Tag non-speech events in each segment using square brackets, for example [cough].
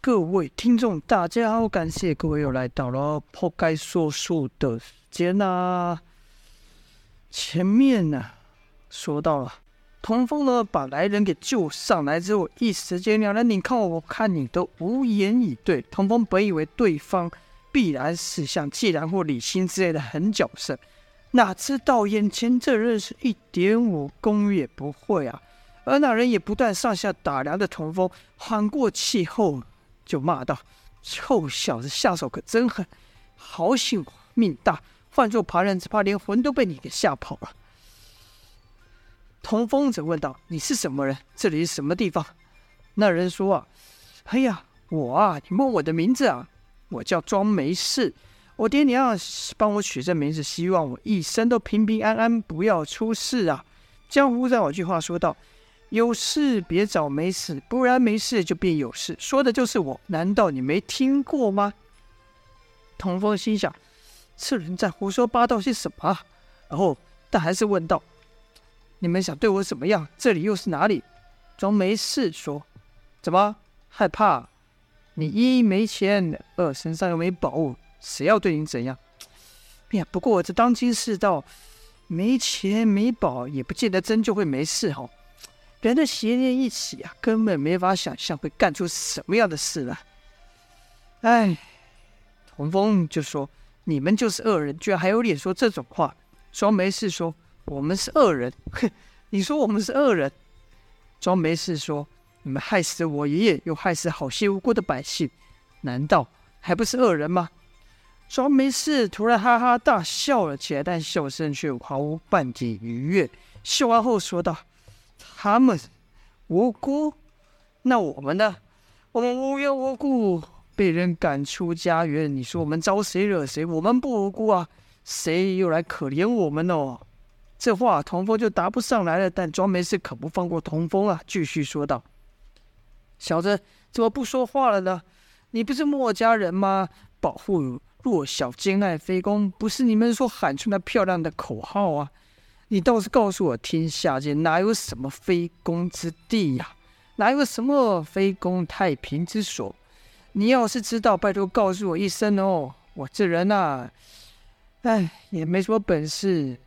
各位听众，大家好，感谢各位又来到了抛开说书的时间呐、前面呢、说到了童风呢，把来人给救上来之后，一时间两人你看我，看你，都无言以对。童风本以为对方必然是像季然或李欣之类的狠角色，哪知道眼前这人是一点武功也不会啊。而那人也不断上下打量着童风，缓过气后。就骂道：“臭小子，下手可真狠！好险命大，换做旁人，只怕连魂都被你给吓跑了。”童风则问道：“你是什么人？这里是什么地方？”那人说：“啊，哎呀，我啊，你问我的名字啊？我叫庄没事。我爹娘帮我取这名字，希望我一生都平平安安，不要出事啊。”江湖上有句话说道。有事别找没事，不然没事就变有事。说的就是我，难道你没听过吗？童风心想，这人在胡说八道些什么？然后，但还是问道：“你们想对我怎么样？这里又是哪里？”装没事说：“怎么害怕？你一没钱，二身上又没宝物，谁要对你怎样？哎呀，不过这当今世道，没钱没宝也不见得真就会没事哈。”人的邪念一起啊，根本没法想象会干出什么样的事来。哎，童风就说：“你们就是恶人，居然还有脸说这种话。”庄没事说：“ [laughs] 我们是恶人？哼，你说我们是恶人？”庄没事说：“你们害死我爷爷，又害死好些无辜的百姓，难道还不是恶人吗？”庄没事突然哈哈大笑了起来，但笑声却毫无半点愉悦。笑完后说道。他们无辜，那我们呢？我们无缘无故被人赶出家园，你说我们招谁惹谁？我们不无辜啊，谁又来可怜我们呢？这话童风就答不上来了。但庄没事可不放过童风啊，继续说道：“小子，怎么不说话了呢？你不是墨家人吗？保护弱小，兼爱非攻，不是你们所喊出那漂亮的口号啊？”你倒是告诉我，天下间哪有什么非公之地呀？哪有什么非公太平之所？你要是知道，拜托告诉我一声哦。我这人呐，哎，也没什么本事，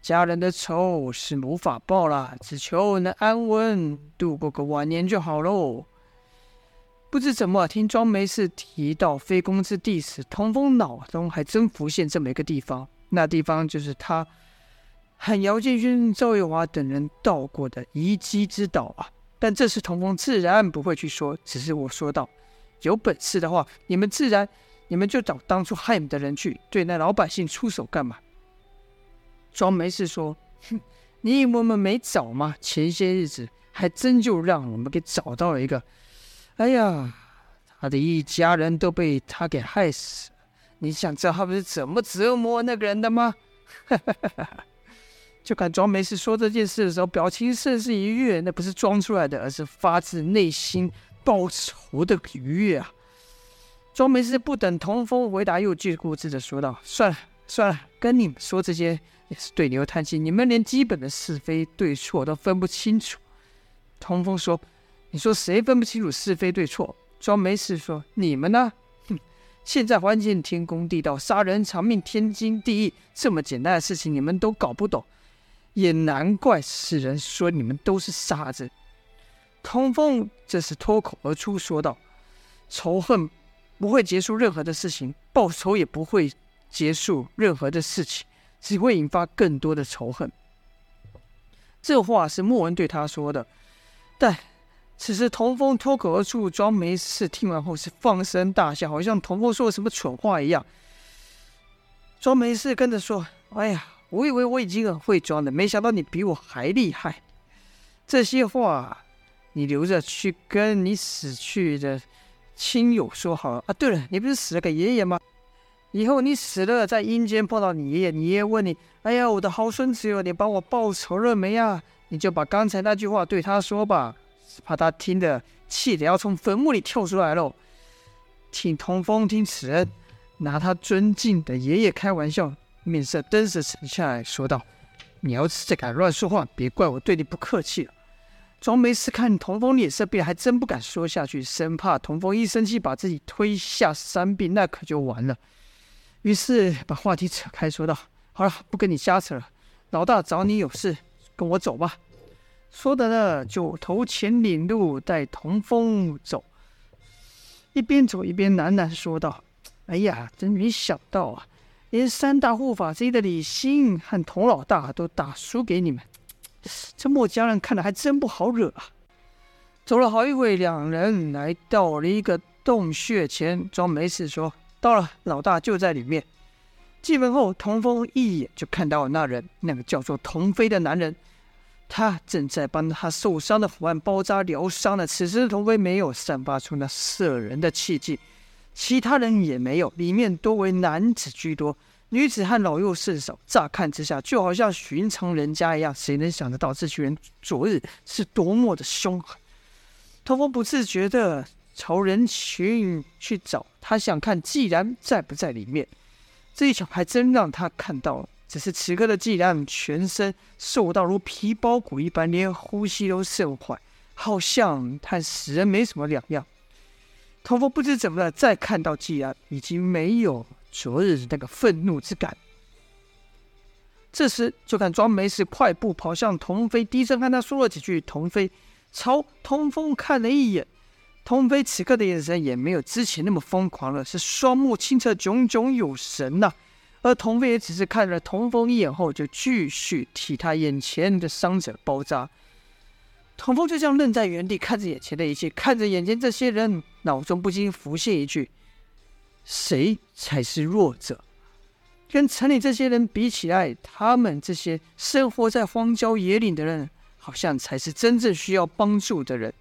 家人的仇是无法报了，只求能安稳度过个晚年就好喽。不知怎么，听庄梅氏提到非公之地时，童风脑中还真浮现这么一个地方，那地方就是他。喊姚建勋、赵月华等人到过的遗迹之岛啊，但这次童风自然不会去说，只是我说道：“有本事的话，你们自然，你们就找当初害你们的人去，对那老百姓出手干嘛？”庄没事说：“哼，你以为我们没找吗？前些日子还真就让我们给找到了一个，哎呀，他的一家人都被他给害死了。你想知道他们是怎么折磨那个人的吗？” [laughs] 就看庄没事说这件事的时候，表情甚是愉悦。那不是装出来的，而是发自内心报仇的愉悦啊！庄没事不等童风回答，又自顾自的说道：“算了算了，跟你们说这些也是对牛弹琴。你们连基本的是非对错都分不清楚。”童风说：“你说谁分不清楚是非对错？”庄没事说：“你们呢？哼，现在环境天公地道，杀人偿命天经地义，这么简单的事情你们都搞不懂。”也难怪世人说你们都是傻子。童风这时脱口而出说道：“仇恨不会结束任何的事情，报仇也不会结束任何的事情，只会引发更多的仇恨。”这话是莫文对他说的，但此时童风脱口而出，庄没事听完后是放声大笑，好像童风说了什么蠢话一样。庄没事跟着说：“哎呀。”我以为我已经很会装了，没想到你比我还厉害。这些话你留着去跟你死去的亲友说好了啊。对了，你不是死了个爷爷吗？以后你死了，在阴间碰到你爷爷，你爷爷问你：“哎呀，我的好孙子哟，你帮我报仇了没啊？”你就把刚才那句话对他说吧，怕他听得气得要从坟墓里跳出来喽。听童风听此人拿他尊敬的爷爷开玩笑。面色顿时沉下来说道：“你要是再敢乱说话，别怪我对你不客气了。”庄梅氏看童风脸色变，还真不敢说下去，生怕童风一生气把自己推下山壁，那可就完了。于是把话题扯开，说道：“好了，不跟你瞎扯了。老大找你有事，跟我走吧。”说的呢，就头前领路，带童风走。一边走一边喃喃说道：“哎呀，真没想到啊，连三大护法之一的李欣和童老大都打输给你们。”这墨家人看来还真不好惹啊！走了好一会，两人来到了一个洞穴前。装没事说：“到了，老大就在里面。”进门后，童风一眼就看到了那人，那个叫做童飞的男人，他正在帮他受伤的伙伴包扎疗伤呢。此时，童飞没有散发出那摄人的气息，其他人也没有，里面多为男子居多。女子和老幼甚少，乍看之下就好像寻常人家一样。谁能想得到这群人昨日是多么的凶狠？童风不自觉地朝人群去找，他想看季然在不在里面。这一场还真让他看到了，只是此刻的季然全身瘦到如皮包骨一般，连呼吸都甚缓，好像和死人没什么两样。童风不知怎么了，再看到季安，已经没有。昨日那个愤怒之感。这时，就看庄梅氏快步跑向童飞，低声和他说了几句。童飞朝童风看了一眼，童飞此刻的眼神也没有之前那么疯狂了，是双目清澈、炯炯有神呐、而童飞也只是看了童风一眼后，就继续替他眼前的伤者包扎。童风就这样愣在原地，看着眼前的一切，看着眼前这些人，脑中不禁浮现一句。谁才是弱者？跟城里这些人比起来，他们这些生活在荒郊野岭的人，好像才是真正需要帮助的人。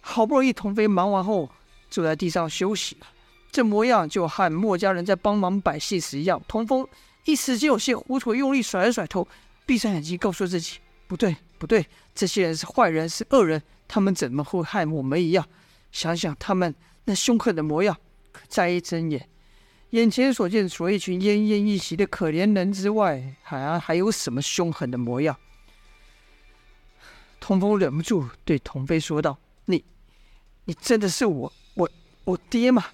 好不容易，童飞忙完后，坐在地上休息了，这模样就和墨家人在帮忙摆戏时一样。童风一时间有些糊涂，用力甩了甩头，闭上眼睛，告诉自己：不对，不对，这些人是坏人，是恶人，他们怎么会害我们一样？想想他们那凶狠的模样。再一睁眼，眼前所见除了一群奄奄一息的可怜人之外，还还有什么凶狠的模样？童风忍不住对童飞说道：“你，你真的是我我我爹吗？”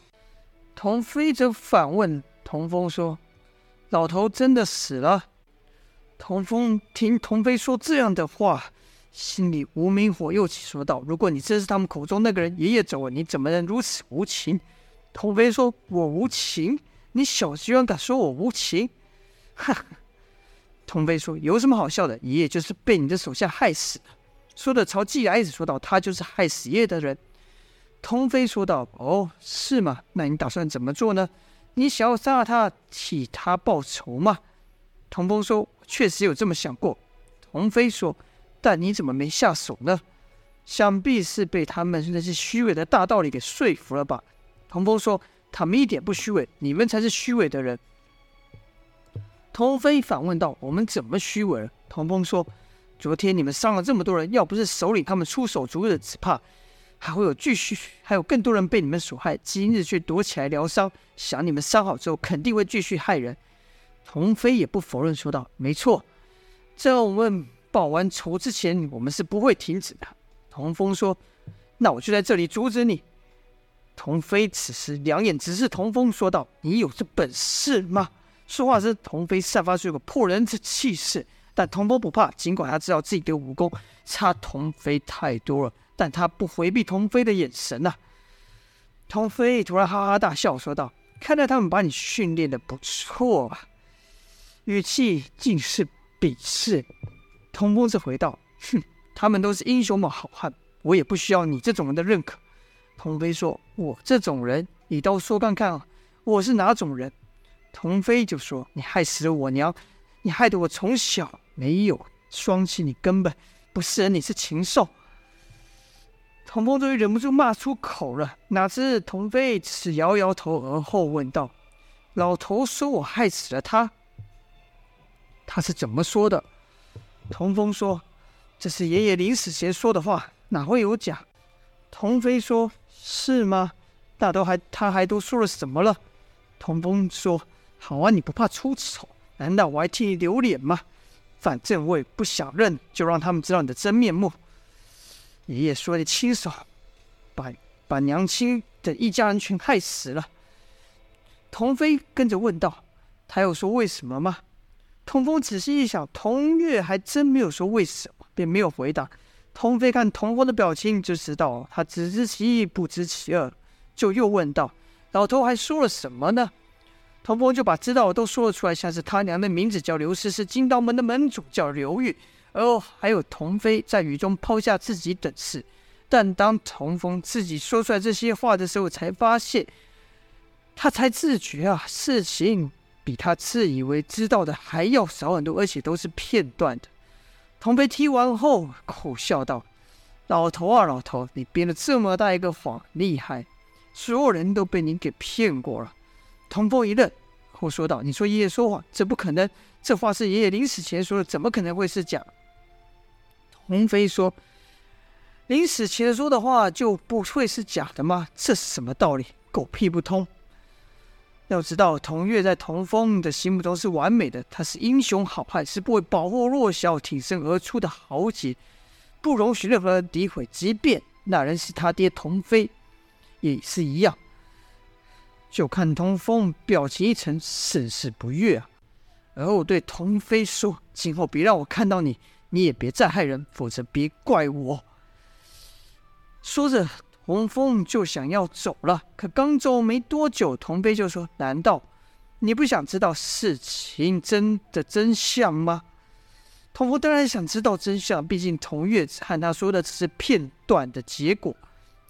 童飞则反问童风说：“老头真的死了？”童风听童飞说这样的话，心里无名火又起，说道：“如果你真是他们口中那个人，爷爷走了，你怎么能如此无情？”童飞说：“我无情？你小子居然敢说我无情？” [laughs] 哈哈，童飞说：“有什么好笑的？爷爷就是被你的手下害死的。”说的朝季然一直说道：“他就是害死爷爷的人。”童飞说道：“哦，是吗？那你打算怎么做呢？你想要杀了他，替他报仇吗？”童风说：“确实有这么想过。”童飞说：“但你怎么没下手呢？想必是被他们那些虚伪的大道理给说服了吧？”童风说：“他们一点不虚伪，你们才是虚伪的人。”童飞反问道：“我们怎么虚伪了？”童风说：“昨天你们伤了这么多人，要不是首领他们出手阻止，只怕还会有继续，还有更多人被你们所害。今日却躲起来疗伤，想你们伤好之后，肯定会继续害人。”童飞也不否认，说道：“没错，在我们报完仇之前，我们是不会停止的。”童风说：“那我就在这里阻止你。”童飞此时两眼直视童风，说道：“你有这本事吗？”说话时，童飞散发出一个破人之气势，但童风不怕。尽管他知道自己的武功差童飞太多了，但他不回避童飞的眼神呐、童飞突然哈哈大笑，说道：“看来他们把你训练得不错啊。”语气尽是鄙视。童风则回道：“哼，他们都是英雄们好汉，我也不需要你这种人的认可。”童飞说：“我这种人，你倒说看看啊，我是哪种人？”童飞就说：“你害死了我娘，你害得我从小没有双亲，你根本不是人，你是禽兽。”童风终于忍不住骂出口了，哪知童飞只是摇摇头，而后问道：“老头说我害死了他，他是怎么说的？”童风说：“这是爷爷临死前说的话，哪会有假？”童飞说。是吗？那都还，他还都说了什么了？童风说：“好啊，你不怕出丑？难道我还替你留脸吗？反正我也不想认，就让他们知道你的真面目。”爷爷说你亲手把把娘亲的一家人全害死了。童飞跟着问道：“他又说为什么吗？”童风仔细一想，童月还真没有说为什么，便没有回答。童飞看童风的表情，就知道他只知其一，不知其二，就又问道：“老头还说了什么呢？”童风就把知道的都说了出来，像是他娘的名字叫刘诗，是金刀门的门主叫刘玉，而还有童飞在雨中抛下自己等事。但当童风自己说出来这些话的时候，才发现，他才自觉啊，事情比他自以为知道的还要少很多，而且都是片段的。童飞听完后苦笑道：“老头啊，老头，你编了这么大一个谎，厉害！所有人都被你给骗过了。”童风一愣，后说道：“你说爷爷说谎，这不可能。这话是爷爷临死前说的，怎么可能会是假？”童飞说：“临死前说的话就不会是假的吗？这是什么道理？狗屁不通！要知道，童月在童风的心目中是完美的，他是英雄好汉，是不为保护弱小挺身而出的豪杰，不容许任何人诋毁。即便那人是他爹童飞，也是一样。”就看童风表情一沉，甚是不悦啊。而我对童飞说：“今后别让我看到你，你也别再害人，否则别怪我。”说着，童风就想要走了。可刚走没多久，童飞就说：“难道你不想知道事情真的真相吗？”童风当然想知道真相，毕竟童月和他说的只是片段的结果，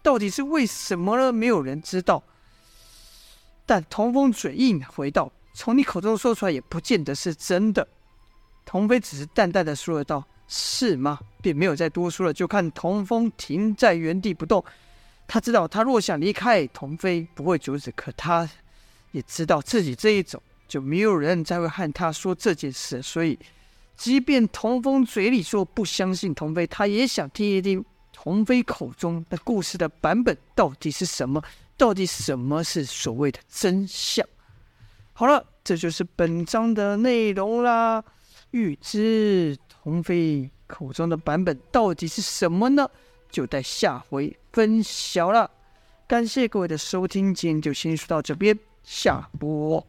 到底是为什么呢？没有人知道。但童风嘴硬回道：“从你口中说出来也不见得是真的。”童飞只是淡淡的说了道：“是吗？”便没有再多说了。就看童风停在原地不动。他知道，他若想离开，童飞不会阻止。可他也知道自己这一走，就没有人再会和他说这件事。所以，即便童风嘴里说不相信童飞，他也想听一听童飞口中的故事的版本到底是什么。到底什么是所谓的真相？好了，这就是本章的内容啦。欲知童飞口中的版本到底是什么呢？就待下回分享了。感谢各位的收听，今天就先说到这边，下播。